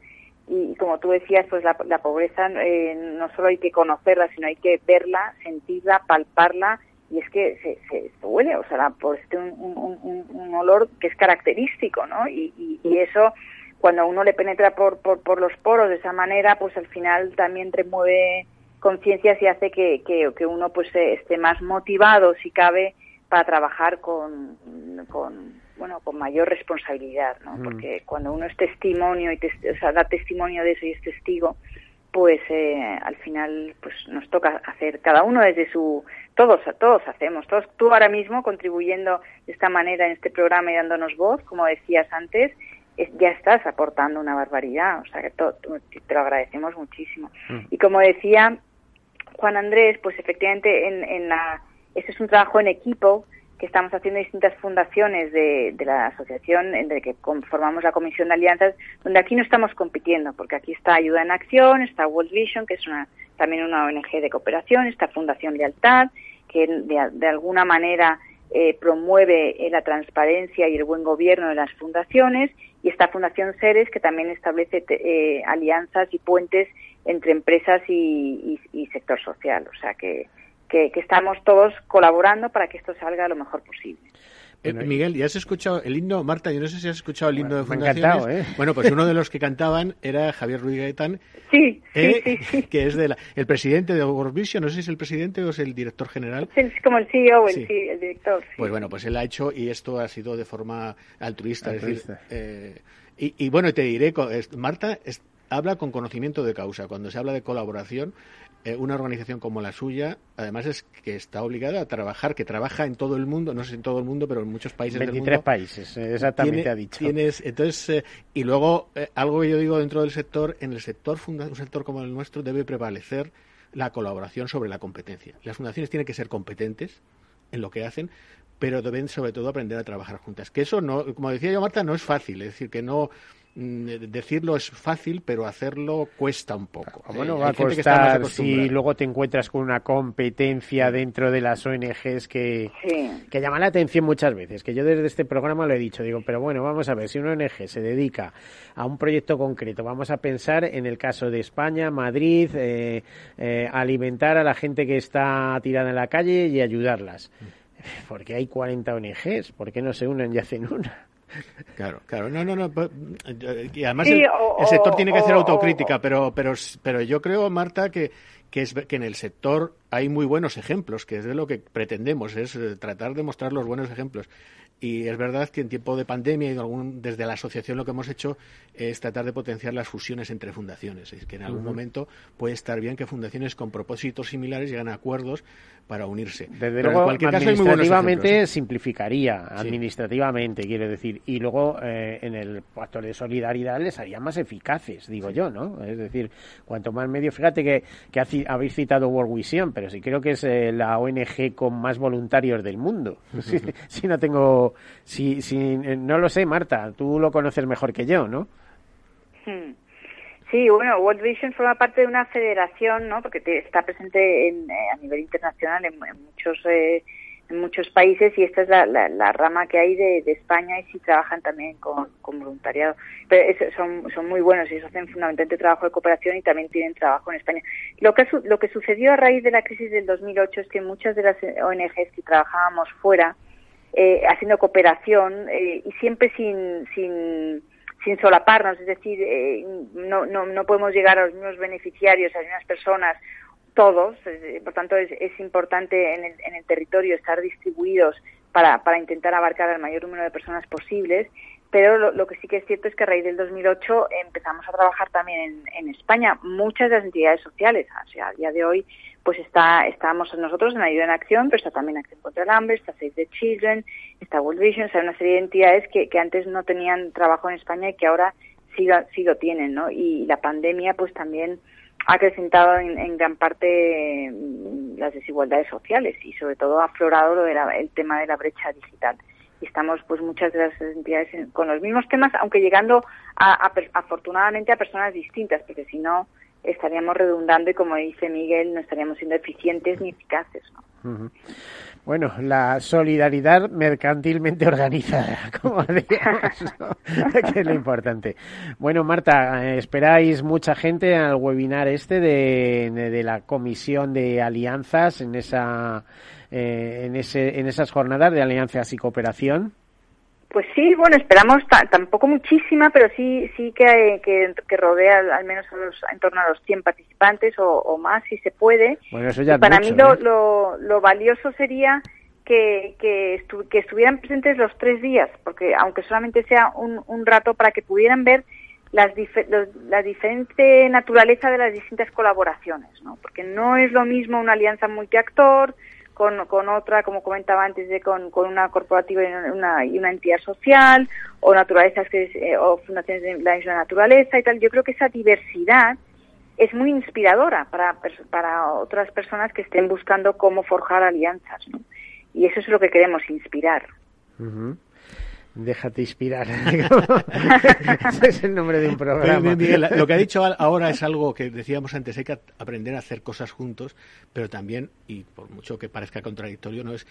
y, como tú decías, pues la, la pobreza eh, no solo hay que conocerla, sino hay que verla, sentirla, palparla, y es que se, se, huele, o sea, la, por este un, olor que es característico, ¿no? Y, y, eso cuando uno le penetra por, por, por, los poros de esa manera, pues al final también remueve conciencias y hace que, que, uno pues esté más motivado, si cabe, para trabajar con, con bueno con mayor responsabilidad, ¿no? Mm. Porque cuando uno es testimonio y o sea, da testimonio de eso y es testigo, pues eh, al final pues nos toca hacer cada uno desde su todos todos hacemos todos tú ahora mismo contribuyendo de esta manera en este programa y dándonos voz como decías antes ya estás aportando una barbaridad, o sea que te lo agradecemos muchísimo. Mm. Y como decía Juan Andrés, pues efectivamente en, en la, este es un trabajo en equipo que estamos haciendo distintas fundaciones de, la asociación en la que conformamos la Comisión de Alianzas, donde aquí no estamos compitiendo, porque aquí está Ayuda en Acción, está World Vision, que es una, también una ONG de cooperación, está Fundación Lealtad, que de, alguna manera eh, promueve eh, la transparencia y el buen gobierno de las fundaciones y esta Fundación Ceres que también establece eh, alianzas y puentes entre empresas y, sector social. O sea que, que, estamos todos colaborando para que esto salga lo mejor posible. Eh, Miguel, ¿ya has escuchado el himno? Marta, yo no sé si has escuchado el himno de Fundaciones. ¿eh? Bueno, pues uno de los que cantaban era Javier Ruiz Gaetán, sí, que es de el presidente de World Vision, no sé si es el presidente o es el director general. Es como el CEO, el, el director. Pues bueno, pues él ha hecho y esto ha sido de forma altruista. Es decir, y, y, bueno, te diré, Marta habla con conocimiento de causa. Cuando se habla de colaboración, eh, una organización como la suya, además es que está obligada a trabajar, que trabaja en todo el mundo, no sé si en todo el mundo, pero en muchos países del mundo. países, eh, exactamente ha dicho. Tienes, entonces, eh, y luego, algo que yo digo dentro del sector, en el sector, un sector como el nuestro, debe prevalecer la colaboración sobre la competencia. Las fundaciones tienen que ser competentes en lo que hacen, pero deben sobre todo aprender a trabajar juntas. Que eso no, como decía yo Marta, no es fácil, es decir, que no decirlo es fácil, pero hacerlo cuesta un poco. Bueno, va a costar si luego te encuentras con una competencia dentro de las ONGs que, que llama la atención muchas veces, que yo desde este programa lo he dicho, digo, pero bueno, vamos a ver, si una ONG se dedica a un proyecto concreto, vamos a pensar en el caso de España, Madrid, eh, eh, alimentar a la gente que está tirada en la calle y ayudarlas. Mm. Porque hay 40 ONGs, ¿por qué no se unen y hacen una? Claro, claro. No, no, no. Pues, y además el, sector tiene que hacer autocrítica, pero, pero, pero yo creo, Marta, que, que, es, que en el sector hay muy buenos ejemplos, que es de lo que pretendemos, es eh, tratar de mostrar los buenos ejemplos. Y es verdad que en tiempo de pandemia y algún, desde la asociación lo que hemos hecho es tratar de potenciar las fusiones entre fundaciones. Es que en algún momento puede estar bien que fundaciones con propósitos similares lleguen a acuerdos para unirse. Desde luego, en cualquier caso, administrativamente simplificaría, administrativamente, quiero decir, y luego eh, en el factor de solidaridad les haría más eficaces, digo yo, ¿no? Es decir, cuanto más medio, fíjate que, que habéis citado World Vision, pero sí creo que es eh, la ONG con más voluntarios del mundo. si, no tengo, si, si, eh, no lo sé, Marta, tú lo conoces mejor que yo, ¿no? Hmm. Sí, bueno, World Vision forma parte de una federación, ¿no? Porque está presente en, eh, a nivel internacional en, muchos eh, en muchos países y esta es la, la, rama que hay de, España y sí trabajan también con, voluntariado. Pero son, son muy buenos y ellos hacen fundamentalmente trabajo de cooperación y también tienen trabajo en España. Lo que, lo que sucedió a raíz de la crisis del 2008 es que muchas de las ONGs que trabajábamos fuera, eh, haciendo cooperación eh, y siempre sin, sin, sin solaparnos, es decir, eh, no, no, no podemos llegar a los mismos beneficiarios, a las mismas personas todos, por tanto es, es importante en el, en el, territorio estar distribuidos para, para, intentar abarcar al mayor número de personas posibles, pero lo, que sí que es cierto es que a raíz del 2008 empezamos a trabajar también en, en España muchas de las entidades sociales, o sea, a día de hoy pues está estamos nosotros en Ayuda en Acción, pero está también Acción contra el Hambre, está Save the Children, está World Vision, o sea, una serie de entidades que, que antes no tenían trabajo en España y que ahora sí, sí lo tienen, ¿no? Y la pandemia pues también ha acrecentado en, gran parte mm, las desigualdades sociales y sobre todo ha aflorado lo de el tema de la brecha digital. Y estamos pues muchas de las entidades con los mismos temas, aunque llegando a, afortunadamente a personas distintas, porque si no estaríamos redundando y como dice Miguel, no estaríamos siendo eficientes ni eficaces. ¿no? Bueno, la solidaridad mercantilmente organizada, como digamos, que es lo importante. Bueno, Marta, eh, esperáis mucha gente al webinar este de, de, la Comisión de Alianzas en esa eh, en ese en esas jornadas de alianzas y cooperación. Pues sí, bueno, esperamos tampoco muchísima, pero sí sí que, que, rodea al menos en torno a los 100 participantes o, más, si se puede. Bueno, eso ya para mí lo, lo, lo, valioso sería que, que, que, estuvieran presentes los tres días, porque aunque solamente sea un, un rato para que pudieran ver las la diferente naturaleza de las distintas colaboraciones, ¿no? Porque no es lo mismo una alianza multiactor, con, con otra, como comentaba antes, de con, con una corporativa y una, y una entidad social, o naturalezas que eh, o fundaciones de la naturaleza y tal. Yo creo que esa diversidad es muy inspiradora para, para otras personas que estén buscando cómo forjar alianzas. ¿no? Y eso es lo que queremos inspirar déjate inspirar. Ese es el nombre de un programa. lo que ha dicho ahora es algo que decíamos antes, hay que aprender a hacer cosas juntos, pero también, y por mucho que parezca contradictorio, no es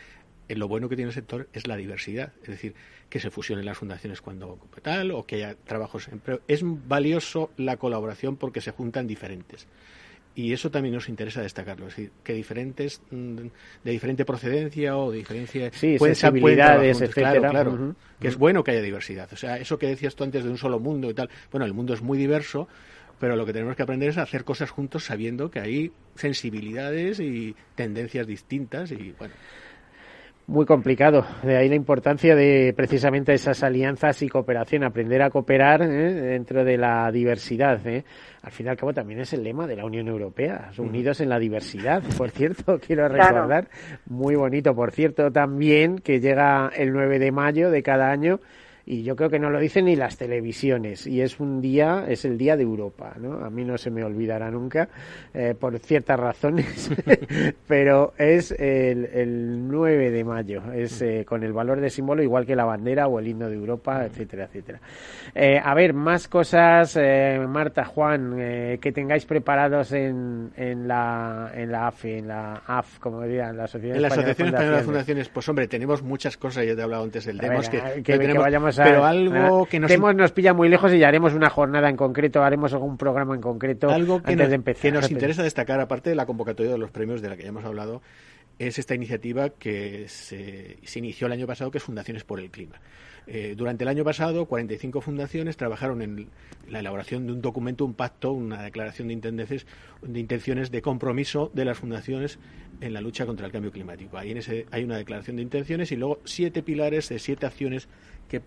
eh, lo bueno que tiene el sector es la diversidad, es decir, que se fusionen las fundaciones cuando tal o que haya trabajos. Pero es valioso la colaboración porque se juntan diferentes y eso también nos interesa destacarlo, es decir, que diferentes mm, de diferente procedencia o de diferencia sí, sensibilidades, etcétera, claro, que es bueno que haya diversidad. O sea, eso que decías tú antes de un solo mundo y tal, bueno, el mundo es muy diverso, pero lo que tenemos que aprender es a hacer cosas juntos sabiendo que hay sensibilidades y tendencias distintas y bueno muy complicado. De ahí la importancia de precisamente esas alianzas y cooperación, aprender a cooperar ¿eh? dentro de la diversidad. ¿eh? Al fin y al cabo también es el lema de la Unión Europea, unidos en la diversidad. Por cierto, quiero recordar, muy bonito, por cierto, también que llega el 9 de mayo de cada año y yo creo que no lo dicen ni las televisiones y es un día es el día de Europa no a mí no se me olvidará nunca eh, por ciertas razones pero es el, el, 9 de mayo es eh, con el valor de símbolo igual que la bandera o el himno de Europa etcétera etcétera. Eh, a ver más cosas Marta Juan que tengáis preparados en, en la en la AFE en la AF como dirían la Asociación en la Asociación Española de Fundaciones. Pues hombre tenemos muchas cosas ya te he hablado antes del demos que, que, que, vayamos pero algo que nos... nos pilla muy lejos y ya haremos una jornada en concreto, haremos algún programa en concreto algo que antes nos, de empezar. Que nos interesa destacar, aparte de la convocatoria de los premios de la que ya hemos hablado, es esta iniciativa que se, se inició el año pasado, que es Fundaciones por el Clima. Eh, durante el año pasado, 45 fundaciones trabajaron en la elaboración de un documento, un pacto, una declaración de, de intenciones de compromiso de las fundaciones en la lucha contra el cambio climático. Ahí en ese, hay una declaración de intenciones y luego siete pilares de siete acciones que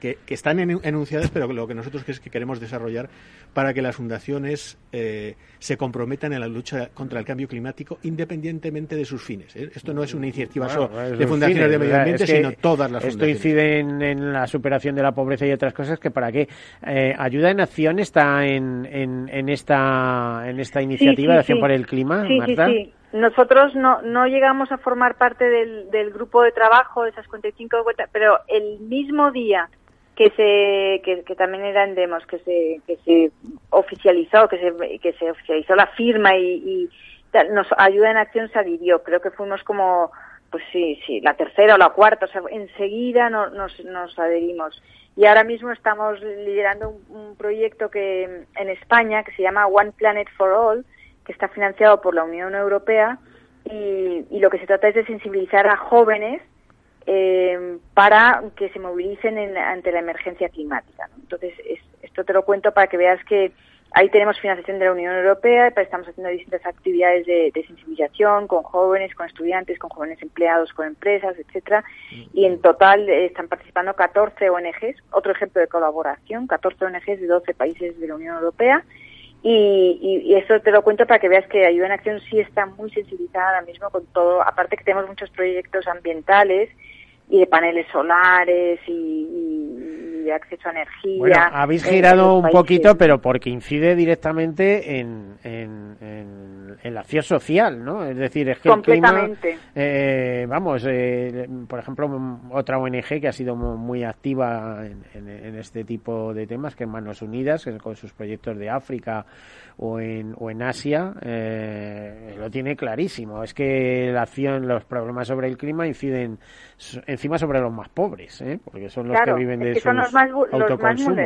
que, están enunciadas, pero lo que nosotros es que queremos desarrollar para que las fundaciones eh, se comprometan en la lucha contra el cambio climático independientemente de sus fines. ¿eh? Esto no es una iniciativa solo de fundaciones de medio ambiente, sino todas las fundaciones. Esto incide en, la superación de la pobreza y otras cosas que para qué. Eh, ¿Ayuda en Acción está en, en, esta, en esta iniciativa de Acción por el Clima, Marta? Sí, nosotros no, no llegamos a formar parte del, del grupo de trabajo de esas 45 pero el mismo día que se que, también eran demos que se que se oficializó que se que se oficializó la firma y, y nos ayuda en acción se adhirió creo que fuimos como pues sí, sí, la tercera o la cuarta, o sea, enseguida nos, nos, adherimos. Y ahora mismo estamos liderando un, proyecto que en España que se llama One Planet for All, que está financiado por la Unión Europea y, y lo que se trata es de sensibilizar a jóvenes eh, para que se movilicen ante la emergencia climática. Entonces, esto te lo cuento para que veas que ahí tenemos financiación de la Unión Europea, estamos haciendo distintas actividades de, sensibilización con jóvenes, con estudiantes, con jóvenes empleados, con empresas, etcétera, y en total eh, están participando 14 ONGs, otro ejemplo de colaboración, 14 ONGs de 12 países de la Unión Europea, y, y, eso te lo cuento para que veas que Ayuda en Acción sí está muy sensibilizada ahora mismo con todo, aparte que tenemos muchos proyectos ambientales y de paneles solares y, de acceso a energía. Bueno, habéis girado un poquito, pero porque incide directamente en, en, en, la acción social, ¿no? Es decir, es que el clima, eh, vamos, eh, por ejemplo, otra ONG que ha sido muy activa en, este tipo de temas, que es Manos Unidas, con sus proyectos de África o en, o en Asia, eh, lo tiene clarísimo. Es que la acción, los problemas sobre el clima inciden encima sobre los más pobres, ¿eh? porque son los que viven de es son los más,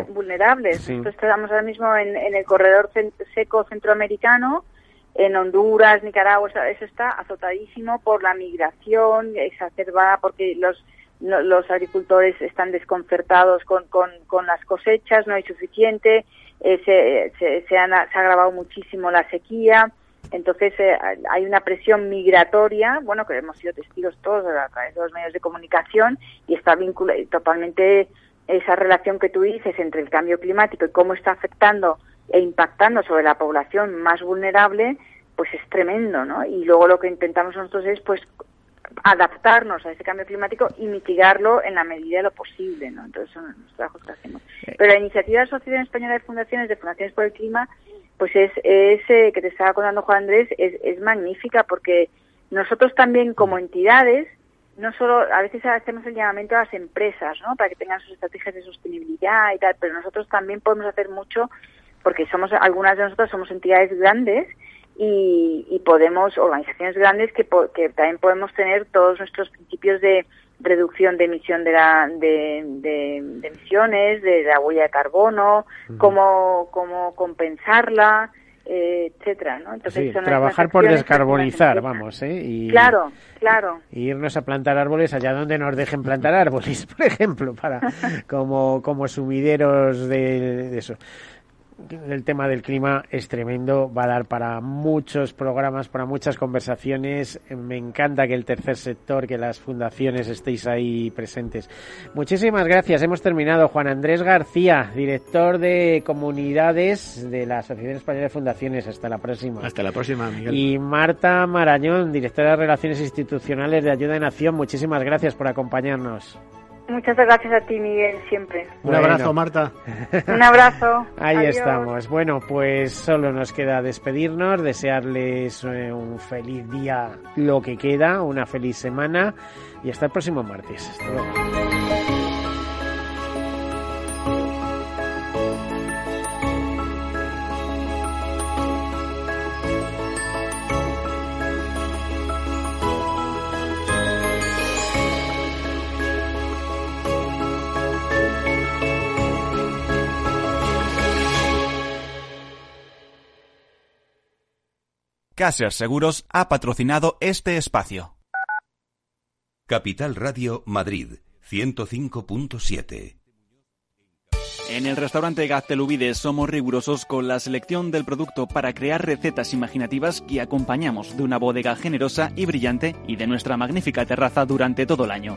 vulnerables. estamos ahora mismo en, el corredor seco centroamericano, en Honduras, Nicaragua, eso está azotadísimo por la migración exacerbada porque los los agricultores están desconcertados con, con, con las cosechas, no hay suficiente, eh, se, se, ha agravado muchísimo la sequía, entonces eh, hay una presión migratoria, bueno, que hemos sido testigos todos a través de los medios de comunicación y está vinculada totalmente esa relación que tú dices entre el cambio climático y cómo está afectando e impactando sobre la población más vulnerable, pues es tremendo, ¿no? Y luego lo que intentamos nosotros es, pues, adaptarnos a ese cambio climático y mitigarlo en la medida de lo posible, ¿no? Entonces son los trabajos que hacemos. Pero la iniciativa de la Asociación Española de Fundaciones, de Fundaciones por el Clima, pues es, ese que te estaba contando Juan Andrés, es, es magnífica porque nosotros también como entidades, no solo, a veces hacemos el llamamiento a las empresas, ¿no? Para que tengan sus estrategias de sostenibilidad y tal, pero nosotros también podemos hacer mucho porque somos, algunas de nosotros somos entidades grandes y, y podemos, organizaciones grandes que, que también podemos tener todos nuestros principios de reducción de emisión de, la, de, de, emisiones, de la huella de carbono, cómo, cómo compensarla, eh, etcétera, ¿no? Entonces, trabajar por descarbonizar, vamos, ¿eh? Y, claro, claro. Y irnos a plantar árboles allá donde nos dejen plantar árboles, por ejemplo, para como, como sumideros de, de eso el tema del clima es tremendo, va a dar para muchos programas, para muchas conversaciones. Me encanta que el tercer sector, que las fundaciones estéis ahí presentes. Muchísimas gracias. Hemos terminado. Juan Andrés García, director de comunidades de la Asociación Española de Fundaciones. Hasta la próxima. Hasta la próxima, Miguel. Y Marta Marañón, directora de Relaciones Institucionales de Ayuda de Nación. Muchísimas gracias por acompañarnos. Muchas gracias a ti, Miguel, siempre. Un abrazo, Marta. Un abrazo. Ahí estamos. Bueno, pues solo nos queda despedirnos, desearles eh, un feliz día, lo que queda, una feliz semana y hasta el próximo martes. Hasta luego. Caser Seguros ha patrocinado este espacio. Capital Radio Madrid 105.7 en el restaurante Gaztelubides somos rigurosos con la selección del producto para crear recetas imaginativas que acompañamos de una bodega generosa y brillante y de nuestra magnífica terraza durante todo el año.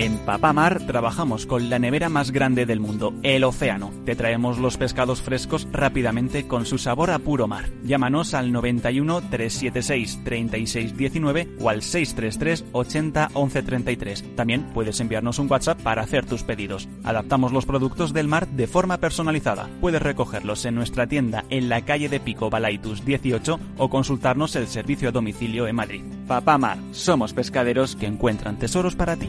En Papamar trabajamos con la nevera más grande del mundo, el océano. Te traemos los pescados frescos rápidamente con su sabor a puro mar. Llámanos al 91 376 3619 o al 633 80 11 33. También puedes enviarnos un WhatsApp para hacer tus pedidos. Adaptamos los productos del mar de forma personalizada. Puedes recogerlos en nuestra tienda en la calle de Pico Balaitus 18 o consultarnos el servicio a domicilio en Madrid. Papamar, somos pescaderos que encuentran tesoros para ti.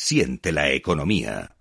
Siente la economía.